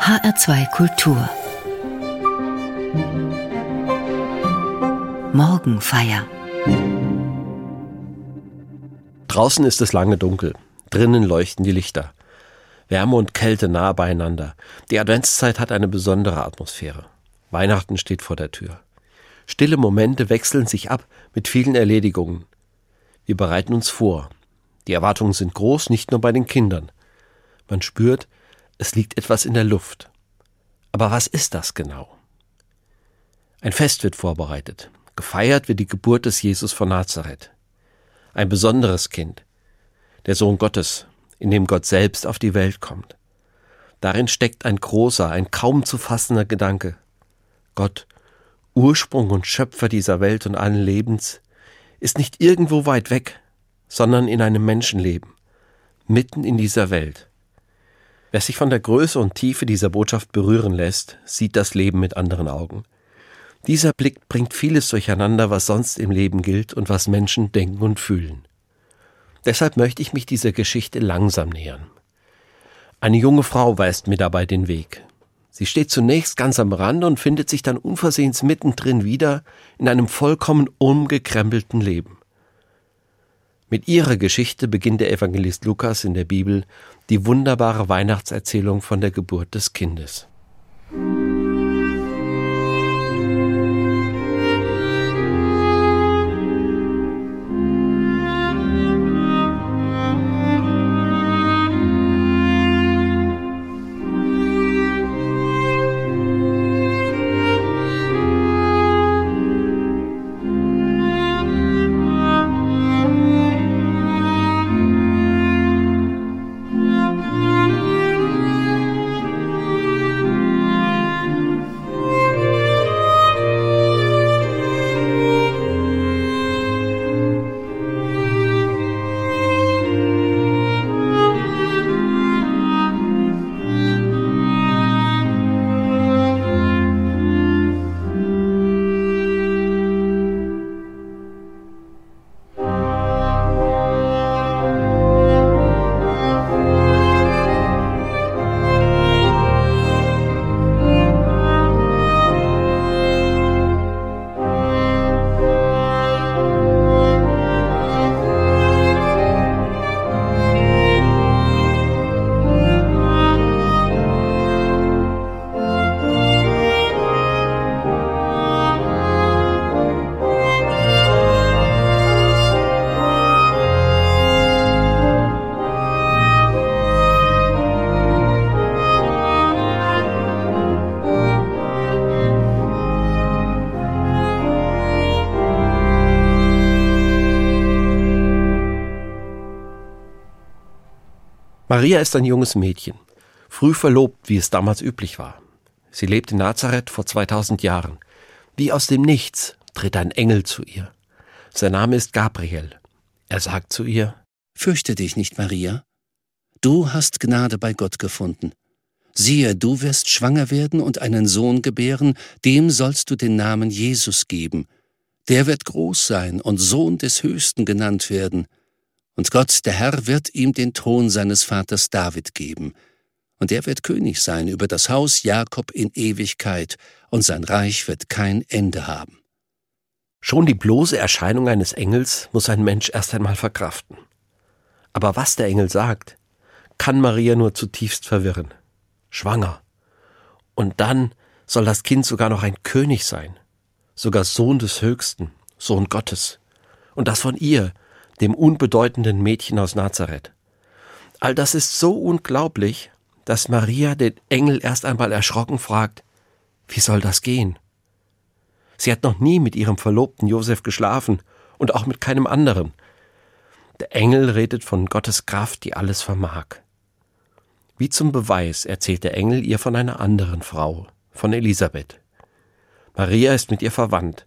HR2 Kultur Morgenfeier Draußen ist es lange dunkel, drinnen leuchten die Lichter. Wärme und Kälte nah beieinander. Die Adventszeit hat eine besondere Atmosphäre. Weihnachten steht vor der Tür. Stille Momente wechseln sich ab mit vielen Erledigungen. Wir bereiten uns vor. Die Erwartungen sind groß, nicht nur bei den Kindern. Man spürt, es liegt etwas in der Luft. Aber was ist das genau? Ein Fest wird vorbereitet. Gefeiert wird die Geburt des Jesus von Nazareth. Ein besonderes Kind. Der Sohn Gottes, in dem Gott selbst auf die Welt kommt. Darin steckt ein großer, ein kaum zu fassender Gedanke. Gott, Ursprung und Schöpfer dieser Welt und allen Lebens, ist nicht irgendwo weit weg, sondern in einem Menschenleben, mitten in dieser Welt. Wer sich von der Größe und Tiefe dieser Botschaft berühren lässt, sieht das Leben mit anderen Augen. Dieser Blick bringt vieles durcheinander, was sonst im Leben gilt und was Menschen denken und fühlen. Deshalb möchte ich mich dieser Geschichte langsam nähern. Eine junge Frau weist mir dabei den Weg. Sie steht zunächst ganz am Rand und findet sich dann unversehens mittendrin wieder in einem vollkommen umgekrempelten Leben. Mit ihrer Geschichte beginnt der Evangelist Lukas in der Bibel die wunderbare Weihnachtserzählung von der Geburt des Kindes. Maria ist ein junges Mädchen, früh verlobt, wie es damals üblich war. Sie lebt in Nazareth vor 2000 Jahren. Wie aus dem Nichts tritt ein Engel zu ihr. Sein Name ist Gabriel. Er sagt zu ihr, Fürchte dich nicht, Maria. Du hast Gnade bei Gott gefunden. Siehe, du wirst schwanger werden und einen Sohn gebären, dem sollst du den Namen Jesus geben. Der wird groß sein und Sohn des Höchsten genannt werden. Und Gott, der Herr, wird ihm den Thron seines Vaters David geben. Und er wird König sein über das Haus Jakob in Ewigkeit, und sein Reich wird kein Ende haben. Schon die bloße Erscheinung eines Engels muss ein Mensch erst einmal verkraften. Aber was der Engel sagt, kann Maria nur zutiefst verwirren. Schwanger. Und dann soll das Kind sogar noch ein König sein, sogar Sohn des Höchsten, Sohn Gottes. Und das von ihr, dem unbedeutenden Mädchen aus Nazareth. All das ist so unglaublich, dass Maria den Engel erst einmal erschrocken fragt, wie soll das gehen? Sie hat noch nie mit ihrem Verlobten Josef geschlafen und auch mit keinem anderen. Der Engel redet von Gottes Kraft, die alles vermag. Wie zum Beweis erzählt der Engel ihr von einer anderen Frau, von Elisabeth. Maria ist mit ihr verwandt.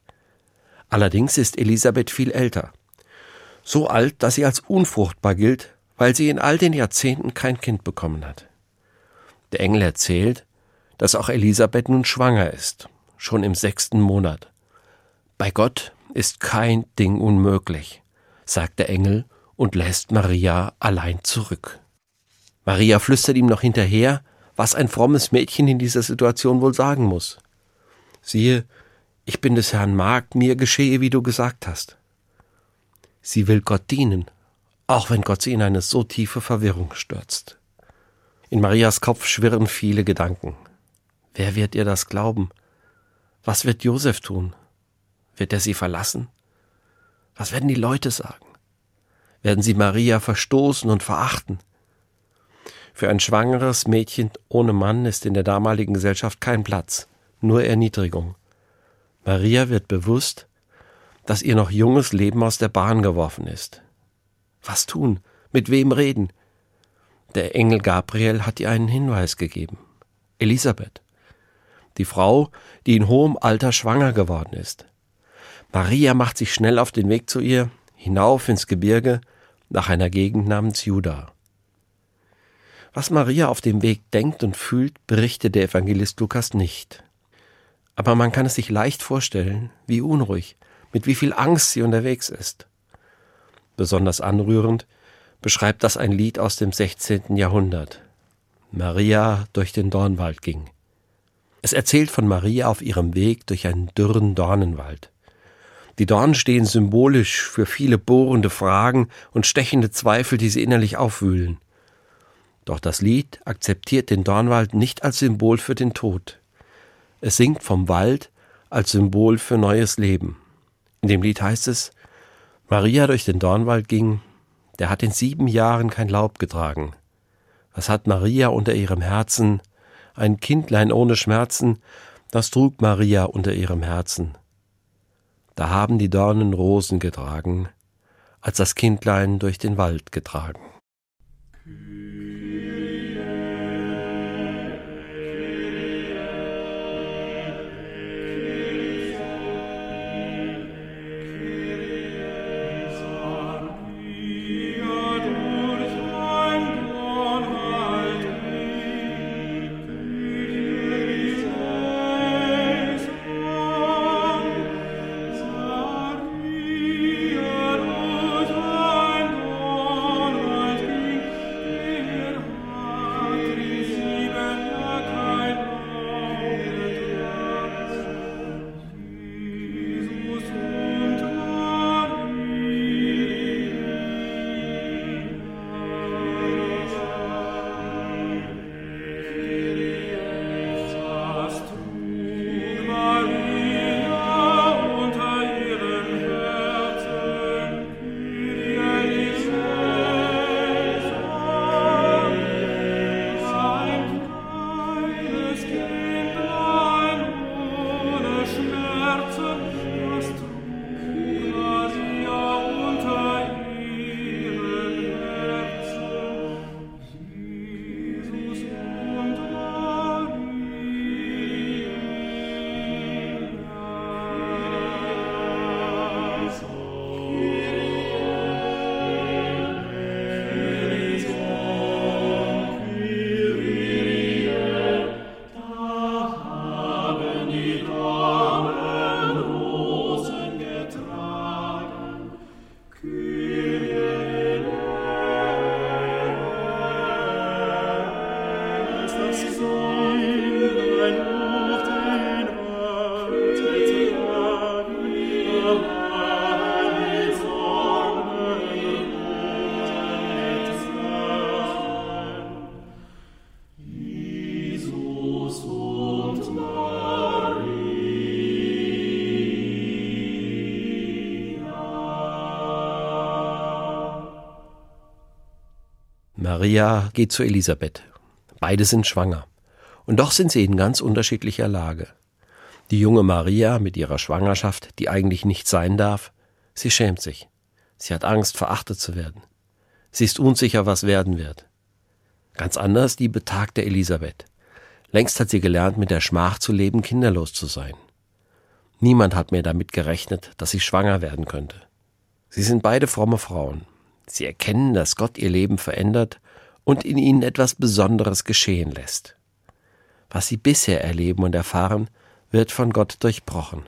Allerdings ist Elisabeth viel älter so alt, dass sie als unfruchtbar gilt, weil sie in all den Jahrzehnten kein Kind bekommen hat. Der Engel erzählt, dass auch Elisabeth nun schwanger ist, schon im sechsten Monat. Bei Gott ist kein Ding unmöglich, sagt der Engel und lässt Maria allein zurück. Maria flüstert ihm noch hinterher, was ein frommes Mädchen in dieser Situation wohl sagen muss. Siehe, ich bin des Herrn Magd, mir geschehe, wie du gesagt hast. Sie will Gott dienen, auch wenn Gott sie in eine so tiefe Verwirrung stürzt. In Marias Kopf schwirren viele Gedanken. Wer wird ihr das glauben? Was wird Josef tun? Wird er sie verlassen? Was werden die Leute sagen? Werden sie Maria verstoßen und verachten? Für ein schwangeres Mädchen ohne Mann ist in der damaligen Gesellschaft kein Platz, nur Erniedrigung. Maria wird bewusst, dass ihr noch junges Leben aus der Bahn geworfen ist. Was tun? Mit wem reden? Der Engel Gabriel hat ihr einen Hinweis gegeben. Elisabeth, die Frau, die in hohem Alter schwanger geworden ist. Maria macht sich schnell auf den Weg zu ihr, hinauf ins Gebirge, nach einer Gegend namens Juda. Was Maria auf dem Weg denkt und fühlt, berichtet der Evangelist Lukas nicht. Aber man kann es sich leicht vorstellen, wie unruhig, mit wie viel Angst sie unterwegs ist. Besonders anrührend beschreibt das ein Lied aus dem 16. Jahrhundert. Maria durch den Dornwald ging. Es erzählt von Maria auf ihrem Weg durch einen dürren Dornenwald. Die Dornen stehen symbolisch für viele bohrende Fragen und stechende Zweifel, die sie innerlich aufwühlen. Doch das Lied akzeptiert den Dornwald nicht als Symbol für den Tod. Es singt vom Wald als Symbol für neues Leben. In dem Lied heißt es, Maria durch den Dornwald ging, der hat in sieben Jahren kein Laub getragen. Was hat Maria unter ihrem Herzen? Ein Kindlein ohne Schmerzen, das trug Maria unter ihrem Herzen. Da haben die Dornen Rosen getragen, als das Kindlein durch den Wald getragen. Maria geht zu Elisabeth. Beide sind schwanger. Und doch sind sie in ganz unterschiedlicher Lage. Die junge Maria mit ihrer Schwangerschaft, die eigentlich nicht sein darf, sie schämt sich. Sie hat Angst, verachtet zu werden. Sie ist unsicher, was werden wird. Ganz anders die betagte Elisabeth. Längst hat sie gelernt, mit der Schmach zu leben, kinderlos zu sein. Niemand hat mehr damit gerechnet, dass sie schwanger werden könnte. Sie sind beide fromme Frauen. Sie erkennen, dass Gott ihr Leben verändert und in ihnen etwas Besonderes geschehen lässt. Was sie bisher erleben und erfahren, wird von Gott durchbrochen.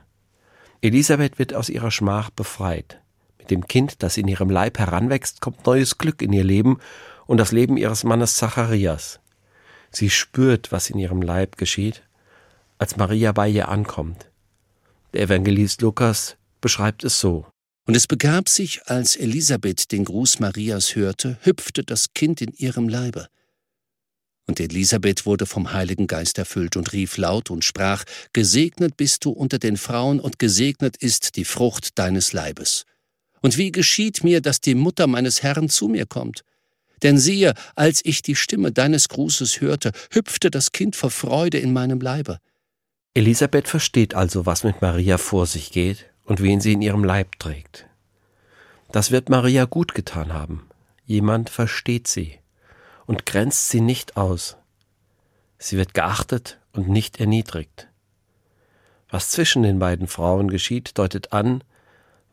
Elisabeth wird aus ihrer Schmach befreit. Mit dem Kind, das in ihrem Leib heranwächst, kommt neues Glück in ihr Leben und das Leben ihres Mannes Zacharias. Sie spürt, was in ihrem Leib geschieht, als Maria bei ihr ankommt. Der Evangelist Lukas beschreibt es so. Und es begab sich, als Elisabeth den Gruß Marias hörte, hüpfte das Kind in ihrem Leibe. Und Elisabeth wurde vom Heiligen Geist erfüllt und rief laut und sprach, Gesegnet bist du unter den Frauen und gesegnet ist die Frucht deines Leibes. Und wie geschieht mir, dass die Mutter meines Herrn zu mir kommt? Denn siehe, als ich die Stimme deines Grußes hörte, hüpfte das Kind vor Freude in meinem Leibe. Elisabeth versteht also, was mit Maria vor sich geht und wen sie in ihrem Leib trägt. Das wird Maria gut getan haben. Jemand versteht sie und grenzt sie nicht aus. Sie wird geachtet und nicht erniedrigt. Was zwischen den beiden Frauen geschieht, deutet an,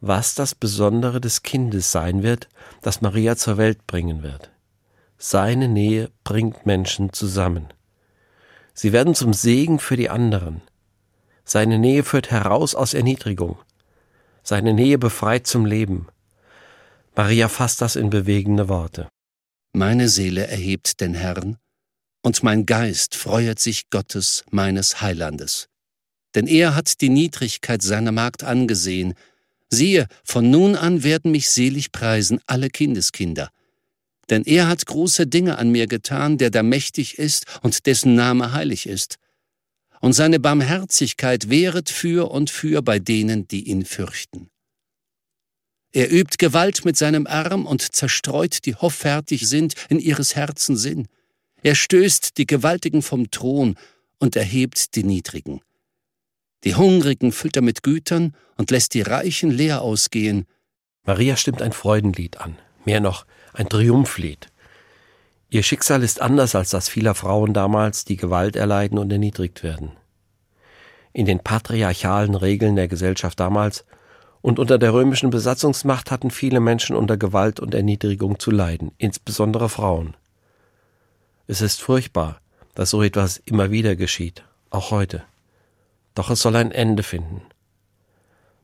was das Besondere des Kindes sein wird, das Maria zur Welt bringen wird. Seine Nähe bringt Menschen zusammen. Sie werden zum Segen für die anderen. Seine Nähe führt heraus aus Erniedrigung. Seine Nähe befreit zum Leben. Maria fasst das in bewegende Worte. Meine Seele erhebt den Herrn, und mein Geist freuet sich Gottes, meines Heilandes. Denn er hat die Niedrigkeit seiner Magd angesehen. Siehe, von nun an werden mich selig preisen alle Kindeskinder. Denn er hat große Dinge an mir getan, der da mächtig ist und dessen Name heilig ist. Und seine Barmherzigkeit wehret für und für bei denen, die ihn fürchten. Er übt Gewalt mit seinem Arm und zerstreut, die hoffärtig sind in ihres Herzens Sinn. Er stößt die Gewaltigen vom Thron und erhebt die Niedrigen. Die Hungrigen füllt er mit Gütern und lässt die Reichen leer ausgehen. Maria stimmt ein Freudenlied an, mehr noch ein Triumphlied. Ihr Schicksal ist anders als das vieler Frauen damals, die Gewalt erleiden und erniedrigt werden. In den patriarchalen Regeln der Gesellschaft damals und unter der römischen Besatzungsmacht hatten viele Menschen unter Gewalt und Erniedrigung zu leiden, insbesondere Frauen. Es ist furchtbar, dass so etwas immer wieder geschieht, auch heute. Doch es soll ein Ende finden.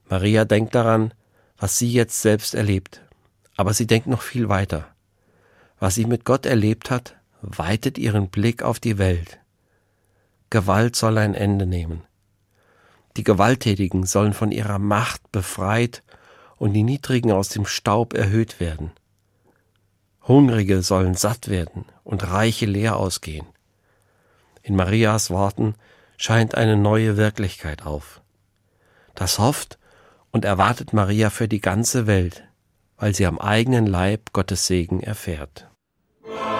Maria denkt daran, was sie jetzt selbst erlebt, aber sie denkt noch viel weiter. Was sie mit Gott erlebt hat, weitet ihren Blick auf die Welt. Gewalt soll ein Ende nehmen. Die Gewalttätigen sollen von ihrer Macht befreit und die Niedrigen aus dem Staub erhöht werden. Hungrige sollen satt werden und Reiche leer ausgehen. In Marias Worten scheint eine neue Wirklichkeit auf. Das hofft und erwartet Maria für die ganze Welt, weil sie am eigenen Leib Gottes Segen erfährt. Oh.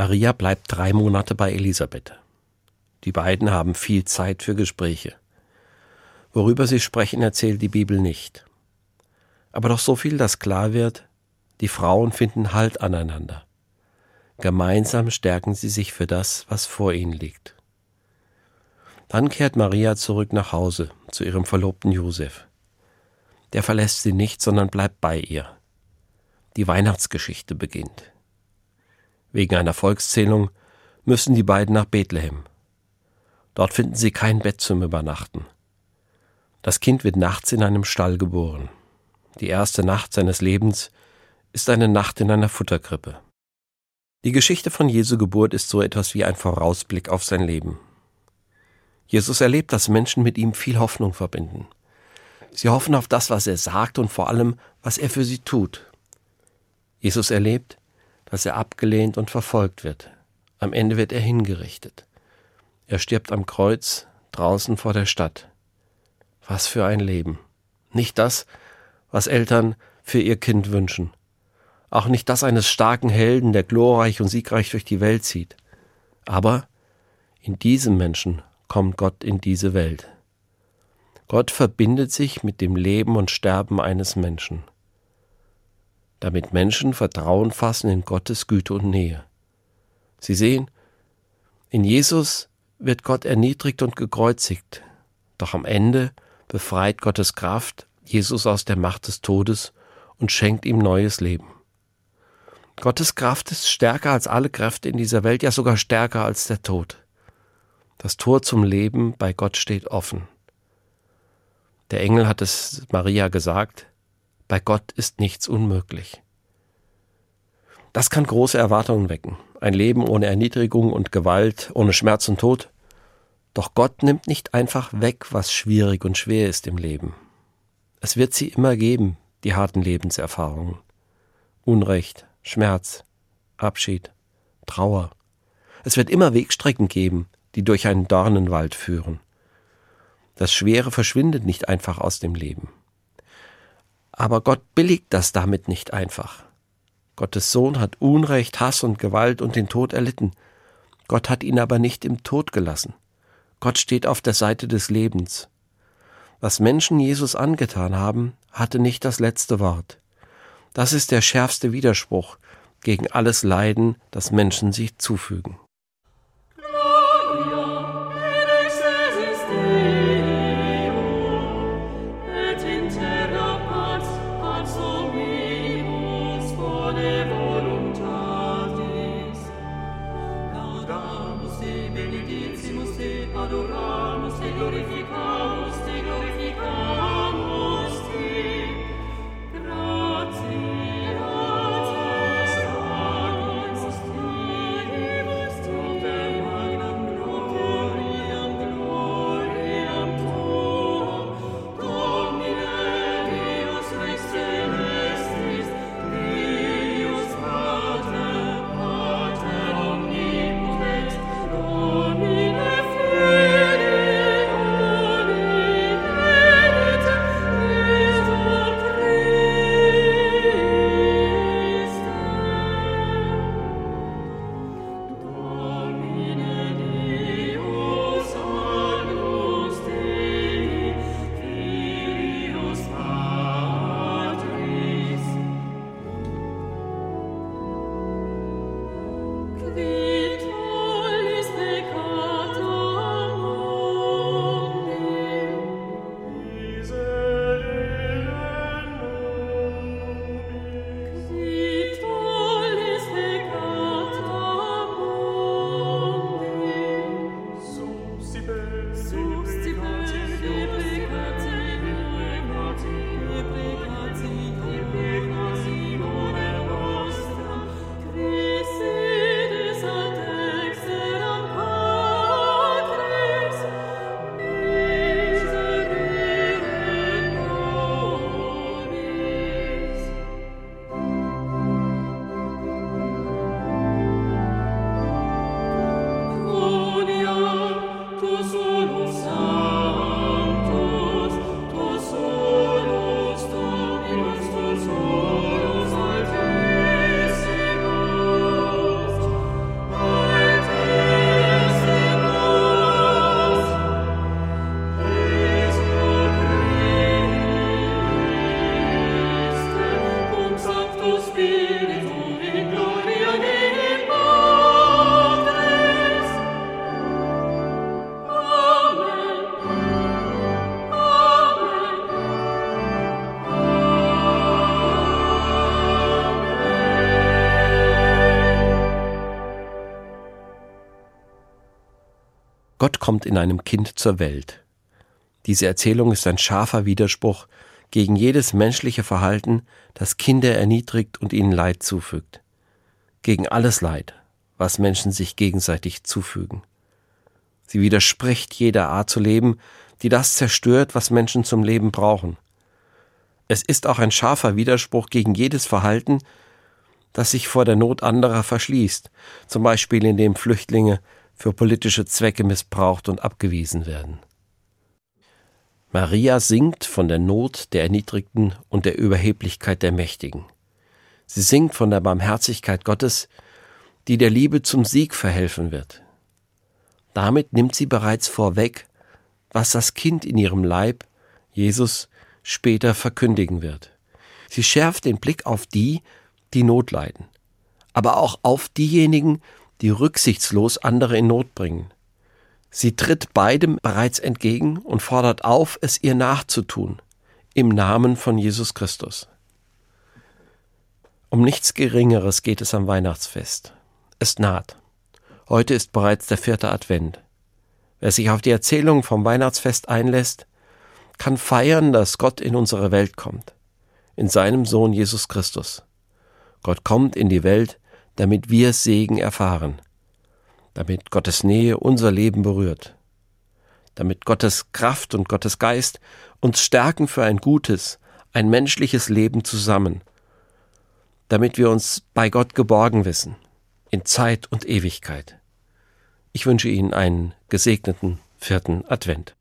Maria bleibt drei Monate bei Elisabeth. Die beiden haben viel Zeit für Gespräche. Worüber sie sprechen, erzählt die Bibel nicht. Aber doch so viel, dass klar wird, die Frauen finden Halt aneinander. Gemeinsam stärken sie sich für das, was vor ihnen liegt. Dann kehrt Maria zurück nach Hause zu ihrem Verlobten Josef. Der verlässt sie nicht, sondern bleibt bei ihr. Die Weihnachtsgeschichte beginnt. Wegen einer Volkszählung müssen die beiden nach Bethlehem. Dort finden sie kein Bett zum Übernachten. Das Kind wird nachts in einem Stall geboren. Die erste Nacht seines Lebens ist eine Nacht in einer Futterkrippe. Die Geschichte von Jesu Geburt ist so etwas wie ein Vorausblick auf sein Leben. Jesus erlebt, dass Menschen mit ihm viel Hoffnung verbinden. Sie hoffen auf das, was er sagt und vor allem, was er für sie tut. Jesus erlebt, dass er abgelehnt und verfolgt wird. Am Ende wird er hingerichtet. Er stirbt am Kreuz draußen vor der Stadt. Was für ein Leben. Nicht das, was Eltern für ihr Kind wünschen. Auch nicht das eines starken Helden, der glorreich und siegreich durch die Welt zieht. Aber in diesem Menschen kommt Gott in diese Welt. Gott verbindet sich mit dem Leben und Sterben eines Menschen, damit Menschen Vertrauen fassen in Gottes Güte und Nähe. Sie sehen, in Jesus wird Gott erniedrigt und gekreuzigt, doch am Ende befreit Gottes Kraft Jesus aus der Macht des Todes und schenkt ihm neues Leben. Gottes Kraft ist stärker als alle Kräfte in dieser Welt, ja sogar stärker als der Tod. Das Tor zum Leben bei Gott steht offen. Der Engel hat es Maria gesagt, bei Gott ist nichts unmöglich. Das kann große Erwartungen wecken. Ein Leben ohne Erniedrigung und Gewalt, ohne Schmerz und Tod. Doch Gott nimmt nicht einfach weg, was schwierig und schwer ist im Leben. Es wird sie immer geben, die harten Lebenserfahrungen. Unrecht, Schmerz, Abschied, Trauer. Es wird immer Wegstrecken geben, die durch einen Dornenwald führen. Das Schwere verschwindet nicht einfach aus dem Leben. Aber Gott billigt das damit nicht einfach. Gottes Sohn hat Unrecht, Hass und Gewalt und den Tod erlitten. Gott hat ihn aber nicht im Tod gelassen. Gott steht auf der Seite des Lebens. Was Menschen Jesus angetan haben, hatte nicht das letzte Wort. Das ist der schärfste Widerspruch gegen alles Leiden, das Menschen sich zufügen. adoramus e glorificamus Gott kommt in einem Kind zur Welt. Diese Erzählung ist ein scharfer Widerspruch gegen jedes menschliche Verhalten, das Kinder erniedrigt und ihnen Leid zufügt. Gegen alles Leid, was Menschen sich gegenseitig zufügen. Sie widerspricht jeder Art zu leben, die das zerstört, was Menschen zum Leben brauchen. Es ist auch ein scharfer Widerspruch gegen jedes Verhalten, das sich vor der Not anderer verschließt, zum Beispiel indem Flüchtlinge für politische Zwecke missbraucht und abgewiesen werden. Maria singt von der Not der Erniedrigten und der Überheblichkeit der Mächtigen. Sie singt von der Barmherzigkeit Gottes, die der Liebe zum Sieg verhelfen wird. Damit nimmt sie bereits vorweg, was das Kind in ihrem Leib, Jesus, später verkündigen wird. Sie schärft den Blick auf die, die Not leiden, aber auch auf diejenigen, die rücksichtslos andere in Not bringen. Sie tritt beidem bereits entgegen und fordert auf, es ihr nachzutun, im Namen von Jesus Christus. Um nichts Geringeres geht es am Weihnachtsfest. Es naht. Heute ist bereits der vierte Advent. Wer sich auf die Erzählung vom Weihnachtsfest einlässt, kann feiern, dass Gott in unsere Welt kommt, in seinem Sohn Jesus Christus. Gott kommt in die Welt, damit wir Segen erfahren, damit Gottes Nähe unser Leben berührt, damit Gottes Kraft und Gottes Geist uns stärken für ein gutes, ein menschliches Leben zusammen, damit wir uns bei Gott geborgen wissen, in Zeit und Ewigkeit. Ich wünsche Ihnen einen gesegneten vierten Advent.